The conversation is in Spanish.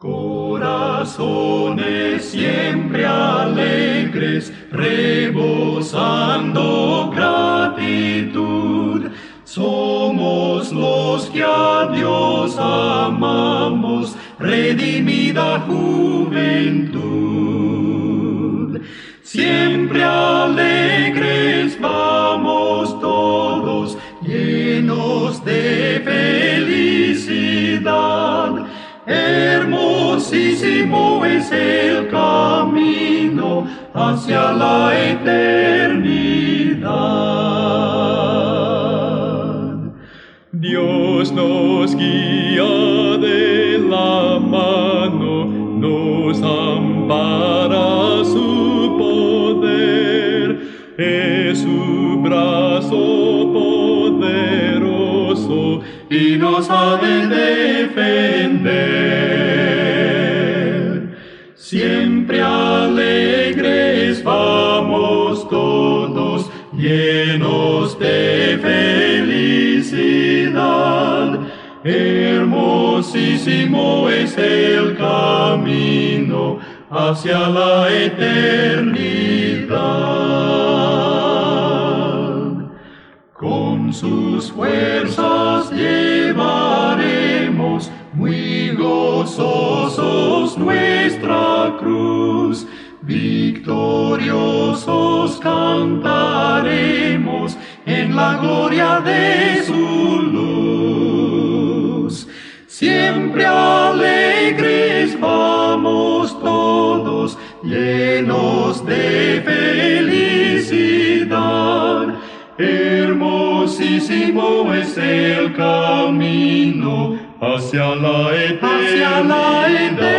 Corazones siempre alegres, rebosando gratitud, somos los que a Dios amamos, redimida juventud. Siempre alegres vamos todos, llenos de felicidad Hermosísimo es el camino hacia la eternidad. Dios nos guía de la mano, nos ampara su poder, es su brazo poderoso y nos ha de defender. Llenos de felicidad. Hermosísimo es el camino hacia la eternidad. Con sus fuerzas llevaremos muy gozosos nuestra cruz. Victoriosos cantaremos la gloria de su luz. Siempre alegres vamos todos, llenos de felicidad. Hermosísimo es el camino hacia la eternidad.